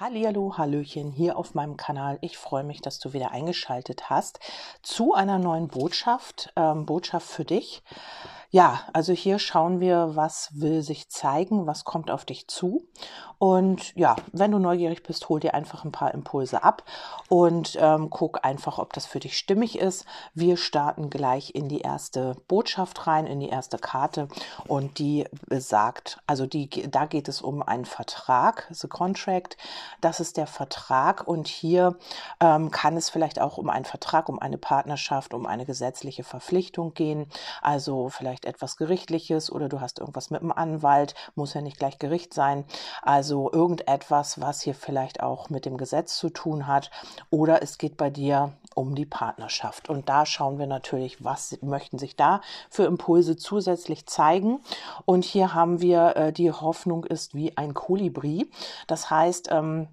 Hallihallo, Hallöchen hier auf meinem Kanal. Ich freue mich, dass du wieder eingeschaltet hast zu einer neuen Botschaft, ähm, Botschaft für dich. Ja, also hier schauen wir, was will sich zeigen, was kommt auf dich zu. Und ja, wenn du neugierig bist, hol dir einfach ein paar Impulse ab und ähm, guck einfach, ob das für dich stimmig ist. Wir starten gleich in die erste Botschaft rein, in die erste Karte und die besagt, also die, da geht es um einen Vertrag, the contract. Das ist der Vertrag und hier ähm, kann es vielleicht auch um einen Vertrag, um eine Partnerschaft, um eine gesetzliche Verpflichtung gehen. Also vielleicht vielleicht etwas Gerichtliches oder du hast irgendwas mit dem Anwalt, muss ja nicht gleich Gericht sein. Also irgendetwas, was hier vielleicht auch mit dem Gesetz zu tun hat. Oder es geht bei dir um die Partnerschaft. Und da schauen wir natürlich, was möchten sich da für Impulse zusätzlich zeigen. Und hier haben wir, äh, die Hoffnung ist wie ein Kolibri. Das heißt, ähm,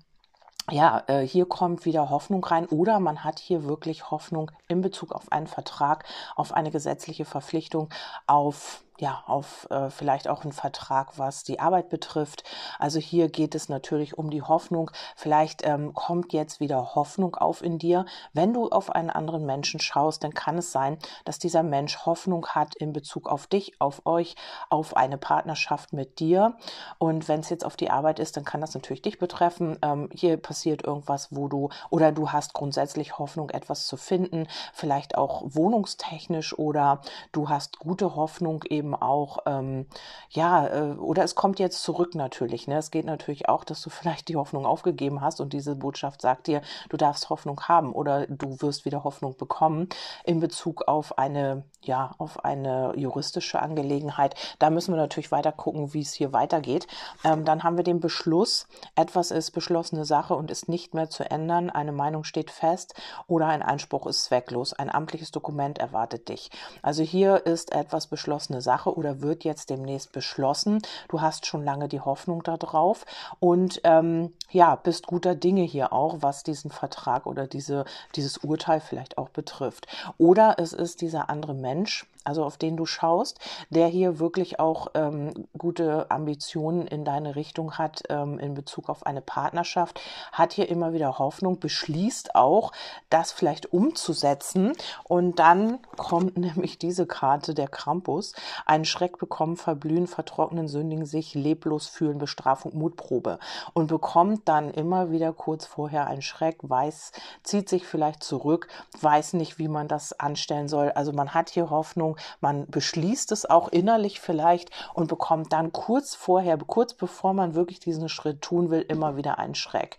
ja, äh, hier kommt wieder Hoffnung rein oder man hat hier wirklich Hoffnung in Bezug auf einen Vertrag, auf eine gesetzliche Verpflichtung, auf ja, auf äh, vielleicht auch einen Vertrag, was die Arbeit betrifft. Also hier geht es natürlich um die Hoffnung. Vielleicht ähm, kommt jetzt wieder Hoffnung auf in dir. Wenn du auf einen anderen Menschen schaust, dann kann es sein, dass dieser Mensch Hoffnung hat in Bezug auf dich, auf euch, auf eine Partnerschaft mit dir. Und wenn es jetzt auf die Arbeit ist, dann kann das natürlich dich betreffen. Ähm, hier passiert irgendwas, wo du oder du hast grundsätzlich Hoffnung, etwas zu finden, vielleicht auch wohnungstechnisch oder du hast gute Hoffnung eben eben auch, ähm, ja, äh, oder es kommt jetzt zurück natürlich. Ne? Es geht natürlich auch, dass du vielleicht die Hoffnung aufgegeben hast und diese Botschaft sagt dir, du darfst Hoffnung haben oder du wirst wieder Hoffnung bekommen in Bezug auf eine, ja, auf eine juristische Angelegenheit. Da müssen wir natürlich weiter gucken, wie es hier weitergeht. Ähm, dann haben wir den Beschluss, etwas ist beschlossene Sache und ist nicht mehr zu ändern, eine Meinung steht fest oder ein Einspruch ist zwecklos. Ein amtliches Dokument erwartet dich. Also hier ist etwas beschlossene Sache Sache oder wird jetzt demnächst beschlossen. Du hast schon lange die Hoffnung darauf und ähm, ja, bist guter Dinge hier auch, was diesen Vertrag oder diese, dieses Urteil vielleicht auch betrifft. Oder es ist dieser andere Mensch, also auf den du schaust, der hier wirklich auch ähm, gute Ambitionen in deine Richtung hat ähm, in Bezug auf eine Partnerschaft, hat hier immer wieder Hoffnung, beschließt auch, das vielleicht umzusetzen. Und dann kommt nämlich diese Karte der Krampus, einen Schreck bekommen, verblühen, vertrocknen, sündigen sich, leblos fühlen, Bestrafung, Mutprobe und bekommt dann immer wieder kurz vorher einen Schreck, weiß, zieht sich vielleicht zurück, weiß nicht, wie man das anstellen soll. Also man hat hier Hoffnung, man beschließt es auch innerlich vielleicht und bekommt dann kurz vorher, kurz bevor man wirklich diesen Schritt tun will, immer wieder einen Schreck.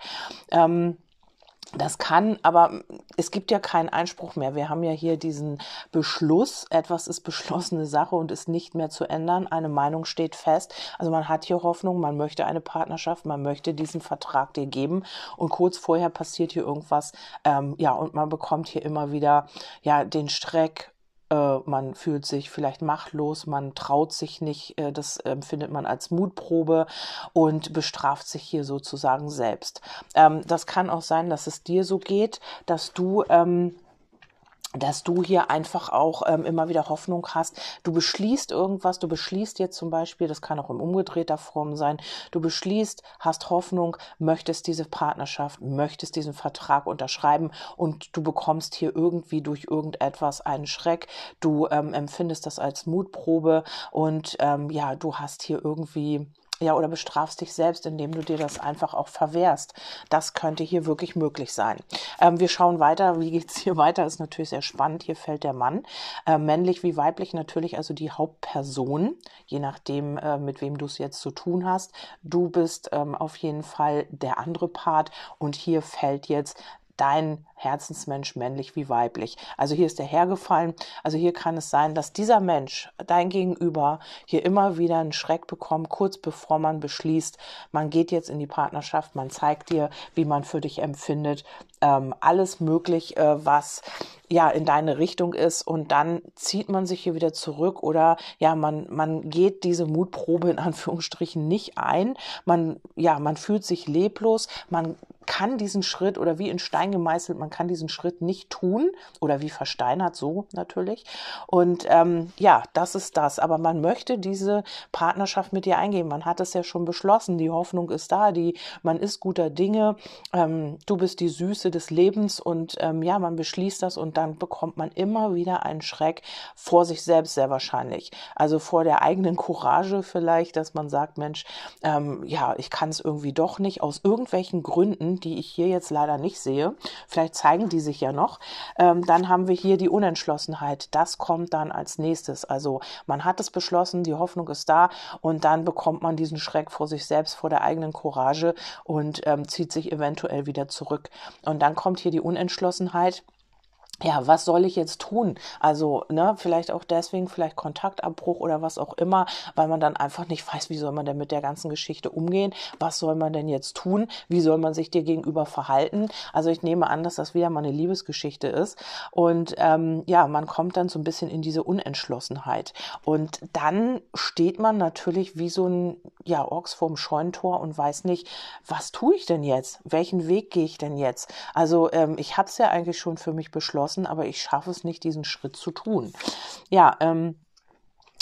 Ähm, das kann, aber es gibt ja keinen Einspruch mehr. Wir haben ja hier diesen Beschluss. Etwas ist beschlossene Sache und ist nicht mehr zu ändern. Eine Meinung steht fest. Also man hat hier Hoffnung, man möchte eine Partnerschaft, man möchte diesen Vertrag dir geben. Und kurz vorher passiert hier irgendwas. Ähm, ja, und man bekommt hier immer wieder ja den Streck äh, man fühlt sich vielleicht machtlos, man traut sich nicht, äh, das empfindet man als Mutprobe und bestraft sich hier sozusagen selbst. Ähm, das kann auch sein, dass es dir so geht, dass du ähm, dass du hier einfach auch ähm, immer wieder Hoffnung hast. Du beschließt irgendwas, du beschließt jetzt zum Beispiel, das kann auch in umgedrehter Form sein, du beschließt, hast Hoffnung, möchtest diese Partnerschaft, möchtest diesen Vertrag unterschreiben und du bekommst hier irgendwie durch irgendetwas einen Schreck, du ähm, empfindest das als Mutprobe und ähm, ja, du hast hier irgendwie ja, oder bestrafst dich selbst, indem du dir das einfach auch verwehrst. Das könnte hier wirklich möglich sein. Ähm, wir schauen weiter. Wie geht's hier weiter? Ist natürlich sehr spannend. Hier fällt der Mann. Äh, männlich wie weiblich natürlich also die Hauptperson, je nachdem, äh, mit wem du es jetzt zu tun hast. Du bist ähm, auf jeden Fall der andere Part und hier fällt jetzt dein Herzensmensch, männlich wie weiblich. Also hier ist der hergefallen. Also hier kann es sein, dass dieser Mensch, dein Gegenüber, hier immer wieder einen Schreck bekommt, kurz bevor man beschließt, man geht jetzt in die Partnerschaft, man zeigt dir, wie man für dich empfindet, ähm, alles möglich, äh, was ja in deine Richtung ist und dann zieht man sich hier wieder zurück oder ja man man geht diese Mutprobe in Anführungsstrichen nicht ein man ja man fühlt sich leblos man kann diesen Schritt oder wie in Stein gemeißelt, man kann diesen Schritt nicht tun oder wie versteinert so natürlich. Und ähm, ja, das ist das. Aber man möchte diese Partnerschaft mit dir eingehen. Man hat es ja schon beschlossen. Die Hoffnung ist da. Die, man ist guter Dinge. Ähm, du bist die Süße des Lebens und ähm, ja, man beschließt das und dann bekommt man immer wieder einen Schreck vor sich selbst sehr wahrscheinlich. Also vor der eigenen Courage vielleicht, dass man sagt, Mensch, ähm, ja, ich kann es irgendwie doch nicht aus irgendwelchen Gründen, die ich hier jetzt leider nicht sehe. Vielleicht zeigen die sich ja noch. Ähm, dann haben wir hier die Unentschlossenheit. Das kommt dann als nächstes. Also man hat es beschlossen, die Hoffnung ist da und dann bekommt man diesen Schreck vor sich selbst, vor der eigenen Courage und ähm, zieht sich eventuell wieder zurück. Und dann kommt hier die Unentschlossenheit ja, was soll ich jetzt tun? Also, ne, vielleicht auch deswegen, vielleicht Kontaktabbruch oder was auch immer, weil man dann einfach nicht weiß, wie soll man denn mit der ganzen Geschichte umgehen? Was soll man denn jetzt tun? Wie soll man sich dir gegenüber verhalten? Also ich nehme an, dass das wieder mal eine Liebesgeschichte ist. Und ähm, ja, man kommt dann so ein bisschen in diese Unentschlossenheit. Und dann steht man natürlich wie so ein ja, Ochs vorm Scheuntor und weiß nicht, was tue ich denn jetzt? Welchen Weg gehe ich denn jetzt? Also ähm, ich habe es ja eigentlich schon für mich beschlossen entschlossen, aber ich schaffe es nicht, diesen Schritt zu tun. Ja, ähm,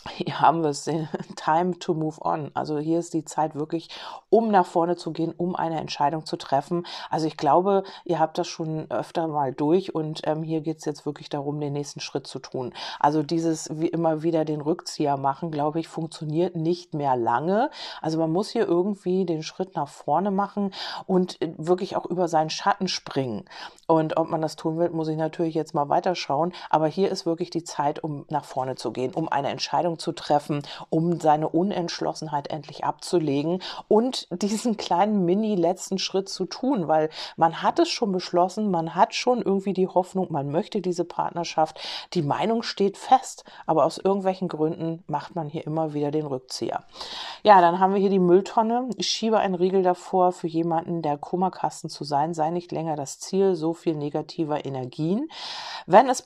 hier haben wir es, time to move on. Also hier ist die Zeit wirklich, um nach vorne zu gehen, um eine Entscheidung zu treffen. Also ich glaube, ihr habt das schon öfter mal durch und ähm, hier geht es jetzt wirklich darum, den nächsten Schritt zu tun. Also dieses wie immer wieder den Rückzieher machen, glaube ich, funktioniert nicht mehr lange. Also man muss hier irgendwie den Schritt nach vorne machen und äh, wirklich auch über seinen Schatten springen. Und ob man das tun will, muss ich natürlich jetzt mal weiterschauen. Aber hier ist wirklich die Zeit, um nach vorne zu gehen, um eine Entscheidung zu treffen, um seine Unentschlossenheit endlich abzulegen und diesen kleinen Mini-letzten Schritt zu tun, weil man hat es schon beschlossen, man hat schon irgendwie die Hoffnung, man möchte diese Partnerschaft, die Meinung steht fest, aber aus irgendwelchen Gründen macht man hier immer wieder den Rückzieher. Ja, dann haben wir hier die Mülltonne. Ich schiebe einen Riegel davor für jemanden, der Kummerkasten zu sein, sei nicht länger das Ziel, so viel negativer Energien. Wenn es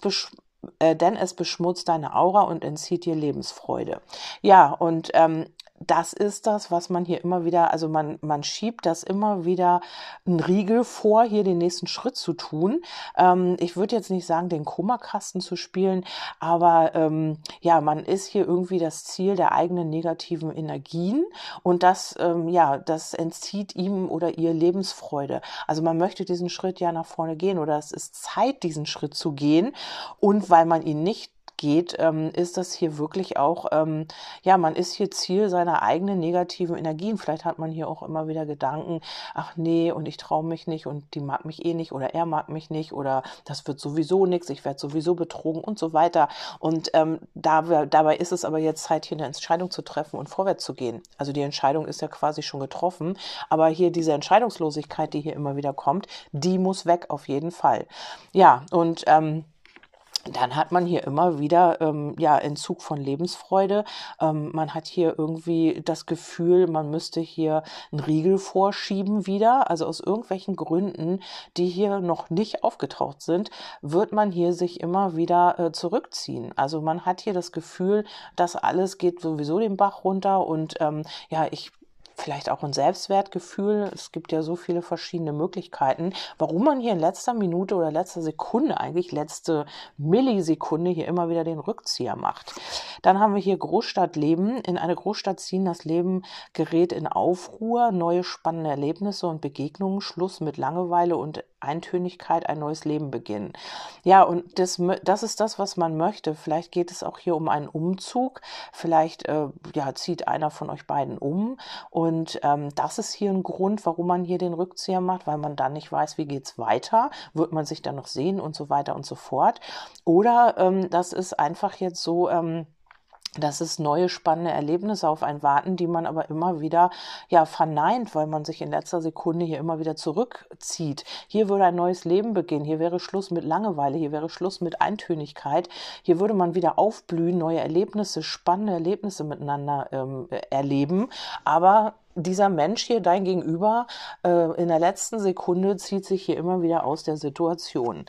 denn es beschmutzt deine Aura und entzieht dir Lebensfreude. Ja, und ähm, das ist das, was man hier immer wieder, also man, man schiebt das immer wieder einen Riegel vor, hier den nächsten Schritt zu tun. Ähm, ich würde jetzt nicht sagen, den Kummerkasten zu spielen, aber ähm, ja, man ist hier irgendwie das Ziel der eigenen negativen Energien und das, ähm, ja, das entzieht ihm oder ihr Lebensfreude. Also man möchte diesen Schritt ja nach vorne gehen oder es ist Zeit, diesen Schritt zu gehen und weil man ihn nicht geht, ähm, ist das hier wirklich auch, ähm, ja, man ist hier Ziel seiner eigenen negativen Energien. Vielleicht hat man hier auch immer wieder Gedanken, ach nee, und ich traue mich nicht und die mag mich eh nicht oder er mag mich nicht oder das wird sowieso nichts, ich werde sowieso betrogen und so weiter. Und ähm, da, dabei ist es aber jetzt Zeit, hier eine Entscheidung zu treffen und vorwärts zu gehen. Also die Entscheidung ist ja quasi schon getroffen, aber hier diese Entscheidungslosigkeit, die hier immer wieder kommt, die muss weg auf jeden Fall. Ja, und ähm, dann hat man hier immer wieder ähm, ja Entzug von Lebensfreude. Ähm, man hat hier irgendwie das Gefühl, man müsste hier einen Riegel vorschieben wieder. Also aus irgendwelchen Gründen, die hier noch nicht aufgetaucht sind, wird man hier sich immer wieder äh, zurückziehen. Also man hat hier das Gefühl, dass alles geht sowieso den Bach runter und ähm, ja, ich vielleicht auch ein Selbstwertgefühl. Es gibt ja so viele verschiedene Möglichkeiten, warum man hier in letzter Minute oder letzter Sekunde, eigentlich letzte Millisekunde hier immer wieder den Rückzieher macht. Dann haben wir hier Großstadtleben. In eine Großstadt ziehen, das Leben gerät in Aufruhr, neue spannende Erlebnisse und Begegnungen, Schluss mit Langeweile und Eintönigkeit ein neues Leben beginnen. Ja, und das, das ist das, was man möchte. Vielleicht geht es auch hier um einen Umzug. Vielleicht äh, ja, zieht einer von euch beiden um. Und ähm, das ist hier ein Grund, warum man hier den Rückzieher macht, weil man dann nicht weiß, wie geht's weiter. Wird man sich dann noch sehen und so weiter und so fort. Oder ähm, das ist einfach jetzt so, ähm, dass es neue spannende Erlebnisse auf einen warten, die man aber immer wieder ja verneint, weil man sich in letzter Sekunde hier immer wieder zurückzieht. Hier würde ein neues Leben beginnen. Hier wäre Schluss mit Langeweile. Hier wäre Schluss mit Eintönigkeit. Hier würde man wieder aufblühen, neue Erlebnisse, spannende Erlebnisse miteinander ähm, erleben. Aber dieser Mensch hier, dein Gegenüber, äh, in der letzten Sekunde zieht sich hier immer wieder aus der Situation.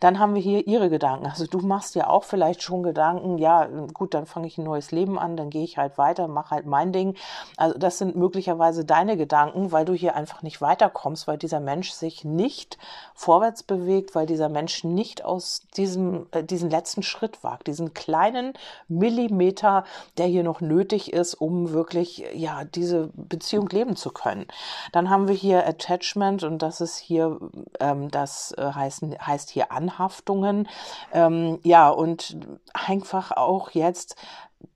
Dann haben wir hier ihre Gedanken. Also du machst ja auch vielleicht schon Gedanken, ja, gut, dann fange ich ein neues Leben an, dann gehe ich halt weiter, mache halt mein Ding. Also das sind möglicherweise deine Gedanken, weil du hier einfach nicht weiterkommst, weil dieser Mensch sich nicht vorwärts bewegt, weil dieser Mensch nicht aus diesem, äh, diesen letzten Schritt wagt, diesen kleinen Millimeter, der hier noch nötig ist, um wirklich, ja, diese Beziehung leben zu können. Dann haben wir hier Attachment und das ist hier, ähm, das äh, heißt, heißt hier Anhaftungen. Ähm, ja, und einfach auch jetzt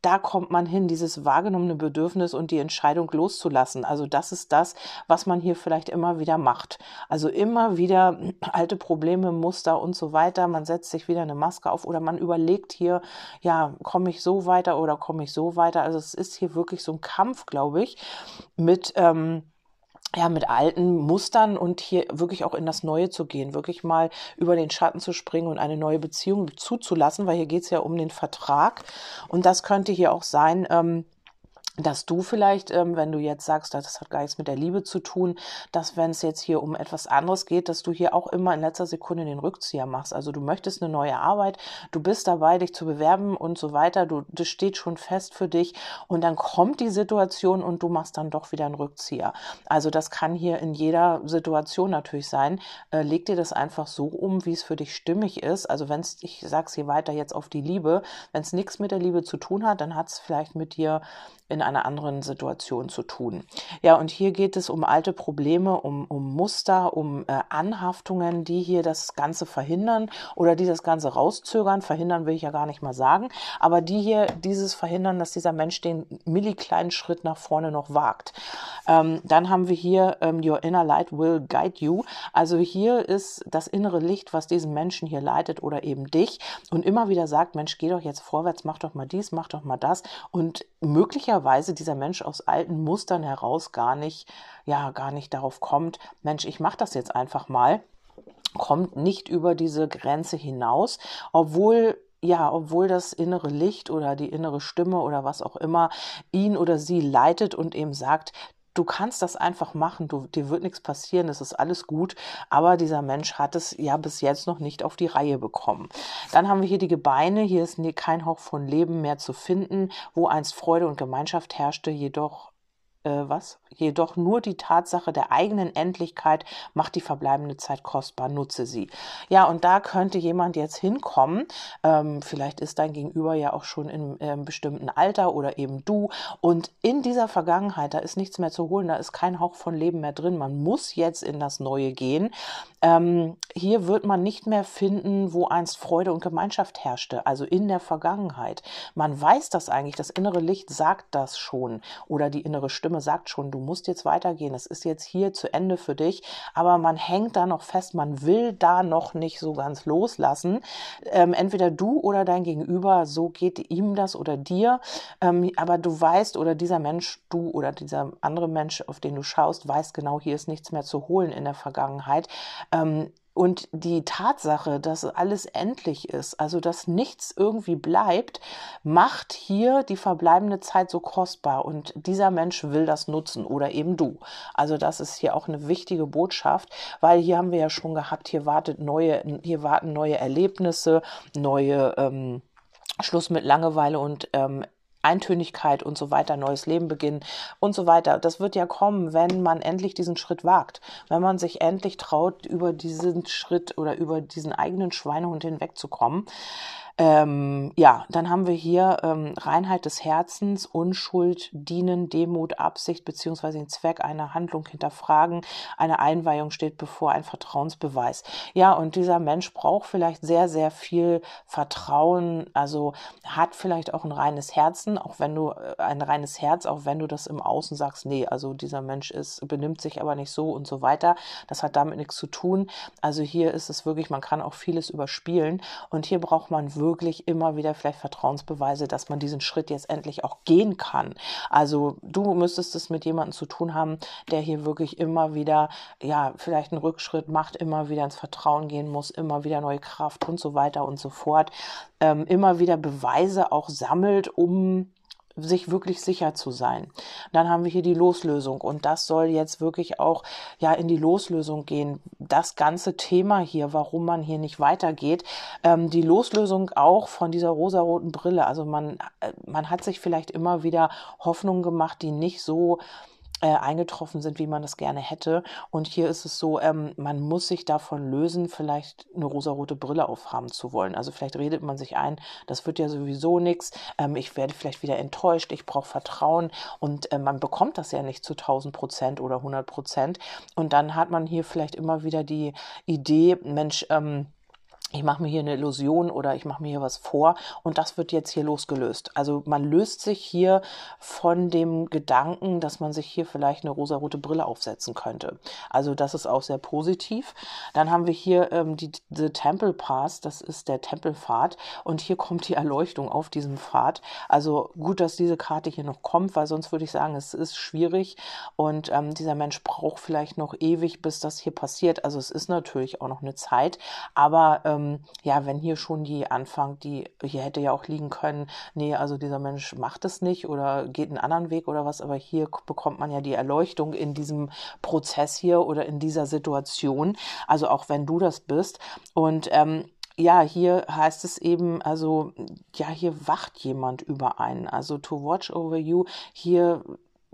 da kommt man hin, dieses wahrgenommene Bedürfnis und die Entscheidung loszulassen. Also das ist das, was man hier vielleicht immer wieder macht. Also immer wieder alte Probleme, Muster und so weiter. Man setzt sich wieder eine Maske auf oder man überlegt hier, ja, komme ich so weiter oder komme ich so weiter. Also es ist hier wirklich so ein Kampf, glaube ich, mit ähm, ja, mit alten Mustern und hier wirklich auch in das Neue zu gehen, wirklich mal über den Schatten zu springen und eine neue Beziehung zuzulassen, weil hier geht es ja um den Vertrag. Und das könnte hier auch sein, ähm, dass du vielleicht, ähm, wenn du jetzt sagst, das hat gar nichts mit der Liebe zu tun, dass wenn es jetzt hier um etwas anderes geht, dass du hier auch immer in letzter Sekunde den Rückzieher machst. Also du möchtest eine neue Arbeit, du bist dabei, dich zu bewerben und so weiter, du, das steht schon fest für dich und dann kommt die Situation und du machst dann doch wieder einen Rückzieher. Also das kann hier in jeder Situation natürlich sein. Äh, leg dir das einfach so um, wie es für dich stimmig ist. Also wenn es, ich sag's hier weiter jetzt auf die Liebe, wenn es nichts mit der Liebe zu tun hat, dann hat es vielleicht mit dir in einer anderen Situation zu tun. Ja, und hier geht es um alte Probleme, um, um Muster, um äh, Anhaftungen, die hier das Ganze verhindern oder die das Ganze rauszögern. Verhindern will ich ja gar nicht mal sagen, aber die hier dieses verhindern, dass dieser Mensch den millikleinen Schritt nach vorne noch wagt. Ähm, dann haben wir hier ähm, Your Inner Light will guide you. Also hier ist das innere Licht, was diesen Menschen hier leitet oder eben dich und immer wieder sagt, Mensch, geh doch jetzt vorwärts, mach doch mal dies, mach doch mal das und möglicherweise dieser Mensch aus alten Mustern heraus gar nicht, ja, gar nicht darauf kommt, Mensch, ich mache das jetzt einfach mal, kommt nicht über diese Grenze hinaus, obwohl ja, obwohl das innere Licht oder die innere Stimme oder was auch immer ihn oder sie leitet und eben sagt, du kannst das einfach machen, du, dir wird nichts passieren, es ist alles gut, aber dieser Mensch hat es ja bis jetzt noch nicht auf die Reihe bekommen. Dann haben wir hier die Gebeine, hier ist kein Hauch von Leben mehr zu finden, wo einst Freude und Gemeinschaft herrschte, jedoch was? Jedoch nur die Tatsache der eigenen Endlichkeit macht die verbleibende Zeit kostbar, nutze sie. Ja, und da könnte jemand jetzt hinkommen. Ähm, vielleicht ist dein Gegenüber ja auch schon in einem bestimmten Alter oder eben du. Und in dieser Vergangenheit, da ist nichts mehr zu holen, da ist kein Hauch von Leben mehr drin. Man muss jetzt in das Neue gehen. Ähm, hier wird man nicht mehr finden, wo einst Freude und Gemeinschaft herrschte, also in der Vergangenheit. Man weiß das eigentlich, das innere Licht sagt das schon oder die innere Stimme sagt schon, du musst jetzt weitergehen, es ist jetzt hier zu Ende für dich, aber man hängt da noch fest, man will da noch nicht so ganz loslassen. Ähm, entweder du oder dein Gegenüber, so geht ihm das oder dir, ähm, aber du weißt oder dieser Mensch, du oder dieser andere Mensch, auf den du schaust, weiß genau, hier ist nichts mehr zu holen in der Vergangenheit. Ähm, und die Tatsache, dass alles endlich ist, also dass nichts irgendwie bleibt, macht hier die verbleibende Zeit so kostbar. Und dieser Mensch will das nutzen oder eben du. Also das ist hier auch eine wichtige Botschaft, weil hier haben wir ja schon gehabt, hier wartet neue, hier warten neue Erlebnisse, neue ähm, Schluss mit Langeweile und ähm, Eintönigkeit und so weiter, neues Leben beginnen und so weiter. Das wird ja kommen, wenn man endlich diesen Schritt wagt, wenn man sich endlich traut, über diesen Schritt oder über diesen eigenen Schweinehund hinwegzukommen. Ähm, ja, dann haben wir hier ähm, Reinheit des Herzens, Unschuld, Dienen, Demut, Absicht beziehungsweise den Zweck einer Handlung hinterfragen. Eine Einweihung steht bevor, ein Vertrauensbeweis. Ja, und dieser Mensch braucht vielleicht sehr, sehr viel Vertrauen, also hat vielleicht auch ein reines Herzen, auch wenn du äh, ein reines Herz, auch wenn du das im Außen sagst, nee, also dieser Mensch ist, benimmt sich aber nicht so und so weiter. Das hat damit nichts zu tun. Also hier ist es wirklich, man kann auch vieles überspielen und hier braucht man wirklich wirklich immer wieder vielleicht Vertrauensbeweise, dass man diesen Schritt jetzt endlich auch gehen kann. Also du müsstest es mit jemandem zu tun haben, der hier wirklich immer wieder, ja, vielleicht einen Rückschritt macht, immer wieder ins Vertrauen gehen muss, immer wieder neue Kraft und so weiter und so fort, ähm, immer wieder Beweise auch sammelt, um sich wirklich sicher zu sein. Dann haben wir hier die Loslösung und das soll jetzt wirklich auch ja in die Loslösung gehen. Das ganze Thema hier, warum man hier nicht weitergeht, ähm, die Loslösung auch von dieser rosaroten Brille. Also man äh, man hat sich vielleicht immer wieder Hoffnungen gemacht, die nicht so äh, eingetroffen sind, wie man es gerne hätte. Und hier ist es so, ähm, man muss sich davon lösen, vielleicht eine rosarote Brille aufhaben zu wollen. Also vielleicht redet man sich ein, das wird ja sowieso nichts, ähm, ich werde vielleicht wieder enttäuscht, ich brauche Vertrauen und äh, man bekommt das ja nicht zu 1000 Prozent oder 100 Prozent. Und dann hat man hier vielleicht immer wieder die Idee, Mensch, ähm, ich mache mir hier eine Illusion oder ich mache mir hier was vor und das wird jetzt hier losgelöst. Also man löst sich hier von dem Gedanken, dass man sich hier vielleicht eine rosarote Brille aufsetzen könnte. Also das ist auch sehr positiv. Dann haben wir hier ähm, die The Temple Pass, das ist der Tempelpfad und hier kommt die Erleuchtung auf diesem Pfad. Also gut, dass diese Karte hier noch kommt, weil sonst würde ich sagen, es ist schwierig und ähm, dieser Mensch braucht vielleicht noch ewig, bis das hier passiert. Also es ist natürlich auch noch eine Zeit, aber ähm, ähm, ja, wenn hier schon die Anfang, die hier hätte ja auch liegen können, nee, also dieser Mensch macht es nicht oder geht einen anderen Weg oder was, aber hier bekommt man ja die Erleuchtung in diesem Prozess hier oder in dieser Situation. Also auch wenn du das bist und ähm, ja, hier heißt es eben, also, ja, hier wacht jemand über einen. Also to watch over you. Hier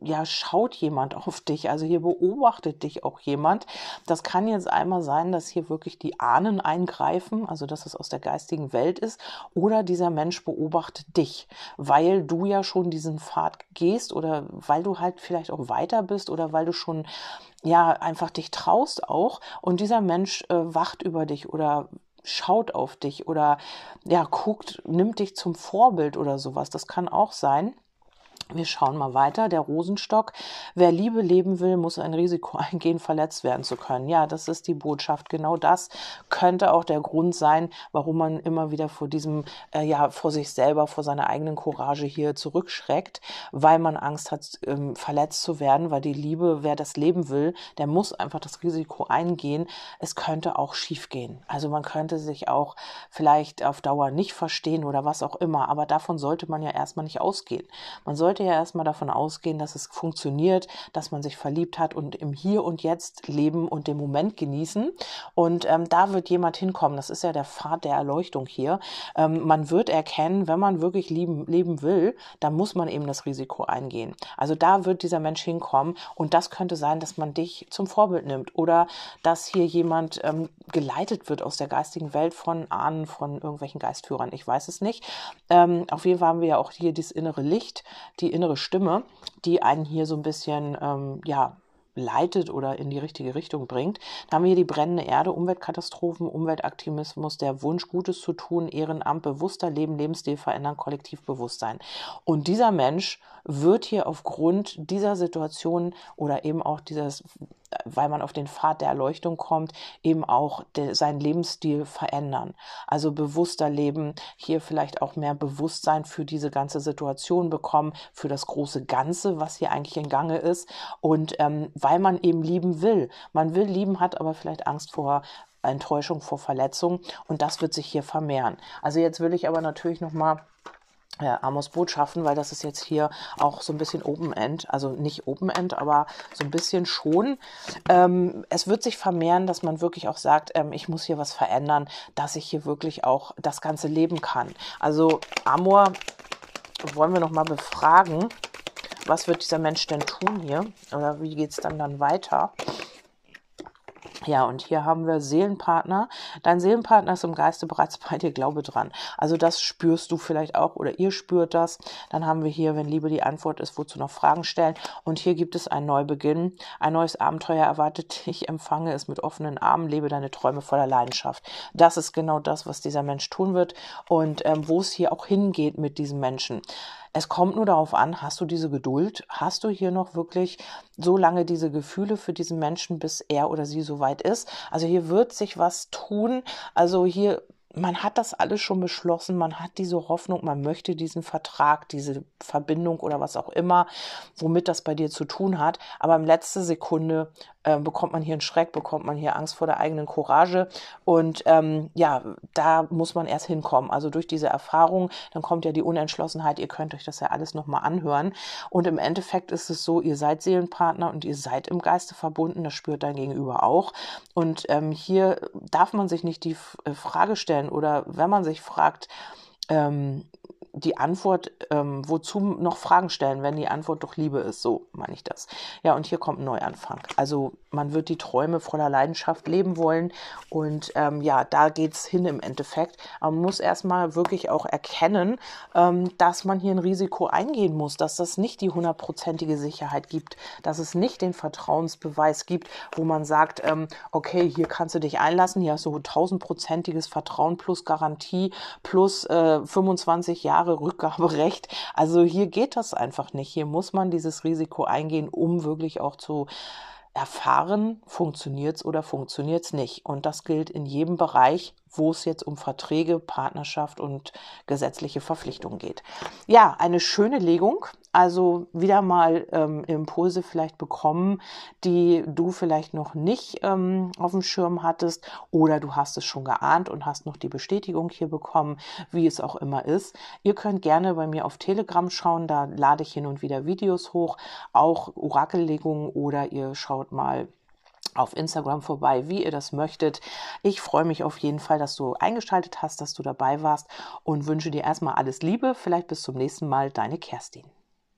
ja, schaut jemand auf dich, also hier beobachtet dich auch jemand. Das kann jetzt einmal sein, dass hier wirklich die Ahnen eingreifen, also dass es aus der geistigen Welt ist, oder dieser Mensch beobachtet dich, weil du ja schon diesen Pfad gehst oder weil du halt vielleicht auch weiter bist oder weil du schon ja einfach dich traust auch und dieser Mensch äh, wacht über dich oder schaut auf dich oder ja guckt, nimmt dich zum Vorbild oder sowas. Das kann auch sein. Wir schauen mal weiter. Der Rosenstock. Wer Liebe leben will, muss ein Risiko eingehen, verletzt werden zu können. Ja, das ist die Botschaft. Genau das könnte auch der Grund sein, warum man immer wieder vor diesem, äh, ja, vor sich selber, vor seiner eigenen Courage hier zurückschreckt, weil man Angst hat, ähm, verletzt zu werden, weil die Liebe, wer das leben will, der muss einfach das Risiko eingehen. Es könnte auch schief gehen. Also man könnte sich auch vielleicht auf Dauer nicht verstehen oder was auch immer. Aber davon sollte man ja erstmal nicht ausgehen. Man sollte sollte ja erstmal davon ausgehen, dass es funktioniert, dass man sich verliebt hat und im Hier und Jetzt leben und den Moment genießen. Und ähm, da wird jemand hinkommen. Das ist ja der Pfad der Erleuchtung hier. Ähm, man wird erkennen, wenn man wirklich lieben, leben will, dann muss man eben das Risiko eingehen. Also da wird dieser Mensch hinkommen und das könnte sein, dass man dich zum Vorbild nimmt oder dass hier jemand ähm, geleitet wird aus der geistigen Welt von Ahnen, von irgendwelchen Geistführern. Ich weiß es nicht. Ähm, auf jeden Fall haben wir ja auch hier dieses innere Licht, die innere Stimme, die einen hier so ein bisschen, ähm, ja, leitet oder in die richtige Richtung bringt. Da haben wir hier die brennende Erde, Umweltkatastrophen, Umweltaktivismus, der Wunsch, Gutes zu tun, Ehrenamt, bewusster Leben, Lebensstil verändern, Kollektivbewusstsein. Und dieser Mensch wird hier aufgrund dieser Situation oder eben auch dieses weil man auf den Pfad der Erleuchtung kommt, eben auch de, seinen Lebensstil verändern. Also bewusster leben, hier vielleicht auch mehr Bewusstsein für diese ganze Situation bekommen, für das große Ganze, was hier eigentlich in Gange ist. Und ähm, weil man eben lieben will. Man will lieben, hat aber vielleicht Angst vor Enttäuschung, vor Verletzung. Und das wird sich hier vermehren. Also jetzt will ich aber natürlich noch mal äh, Amos Botschaften, weil das ist jetzt hier auch so ein bisschen Open-End, also nicht Open-End, aber so ein bisschen schon. Ähm, es wird sich vermehren, dass man wirklich auch sagt, ähm, ich muss hier was verändern, dass ich hier wirklich auch das Ganze leben kann. Also Amor wollen wir noch mal befragen, was wird dieser Mensch denn tun hier oder wie geht es dann dann weiter? Ja, und hier haben wir Seelenpartner. Dein Seelenpartner ist im Geiste bereits bei dir, glaube dran. Also das spürst du vielleicht auch oder ihr spürt das. Dann haben wir hier, wenn Liebe die Antwort ist, wozu noch Fragen stellen. Und hier gibt es einen Neubeginn. Ein neues Abenteuer erwartet dich. Empfange es mit offenen Armen. Lebe deine Träume voller Leidenschaft. Das ist genau das, was dieser Mensch tun wird und ähm, wo es hier auch hingeht mit diesem Menschen. Es kommt nur darauf an, hast du diese Geduld? Hast du hier noch wirklich so lange diese Gefühle für diesen Menschen, bis er oder sie soweit ist? Also hier wird sich was tun. Also hier man hat das alles schon beschlossen, man hat diese Hoffnung, man möchte diesen Vertrag, diese Verbindung oder was auch immer, womit das bei dir zu tun hat. Aber in letzter Sekunde äh, bekommt man hier einen Schreck, bekommt man hier Angst vor der eigenen Courage. Und ähm, ja, da muss man erst hinkommen. Also durch diese Erfahrung, dann kommt ja die Unentschlossenheit, ihr könnt euch das ja alles nochmal anhören. Und im Endeffekt ist es so, ihr seid Seelenpartner und ihr seid im Geiste verbunden, das spürt dein Gegenüber auch. Und ähm, hier darf man sich nicht die äh, Frage stellen oder wenn man sich fragt, ähm, die Antwort, ähm, wozu noch Fragen stellen, wenn die Antwort doch Liebe ist. So meine ich das. Ja, und hier kommt ein Neuanfang. Also man wird die Träume voller Leidenschaft leben wollen. Und ähm, ja, da geht's hin im Endeffekt. Aber man muss erstmal wirklich auch erkennen, ähm, dass man hier ein Risiko eingehen muss, dass das nicht die hundertprozentige Sicherheit gibt, dass es nicht den Vertrauensbeweis gibt, wo man sagt, ähm, okay, hier kannst du dich einlassen, hier hast du tausendprozentiges Vertrauen plus Garantie plus äh, 25 Jahre Jahre Rückgaberecht. Also hier geht das einfach nicht. Hier muss man dieses Risiko eingehen, um wirklich auch zu erfahren, funktioniert es oder funktioniert es nicht. Und das gilt in jedem Bereich, wo es jetzt um Verträge, Partnerschaft und gesetzliche Verpflichtungen geht. Ja, eine schöne Legung. Also wieder mal ähm, Impulse vielleicht bekommen, die du vielleicht noch nicht ähm, auf dem Schirm hattest oder du hast es schon geahnt und hast noch die Bestätigung hier bekommen, wie es auch immer ist. Ihr könnt gerne bei mir auf Telegram schauen, da lade ich hin und wieder Videos hoch, auch Orakellegungen oder ihr schaut mal auf Instagram vorbei, wie ihr das möchtet. Ich freue mich auf jeden Fall, dass du eingeschaltet hast, dass du dabei warst und wünsche dir erstmal alles Liebe. Vielleicht bis zum nächsten Mal, deine Kerstin.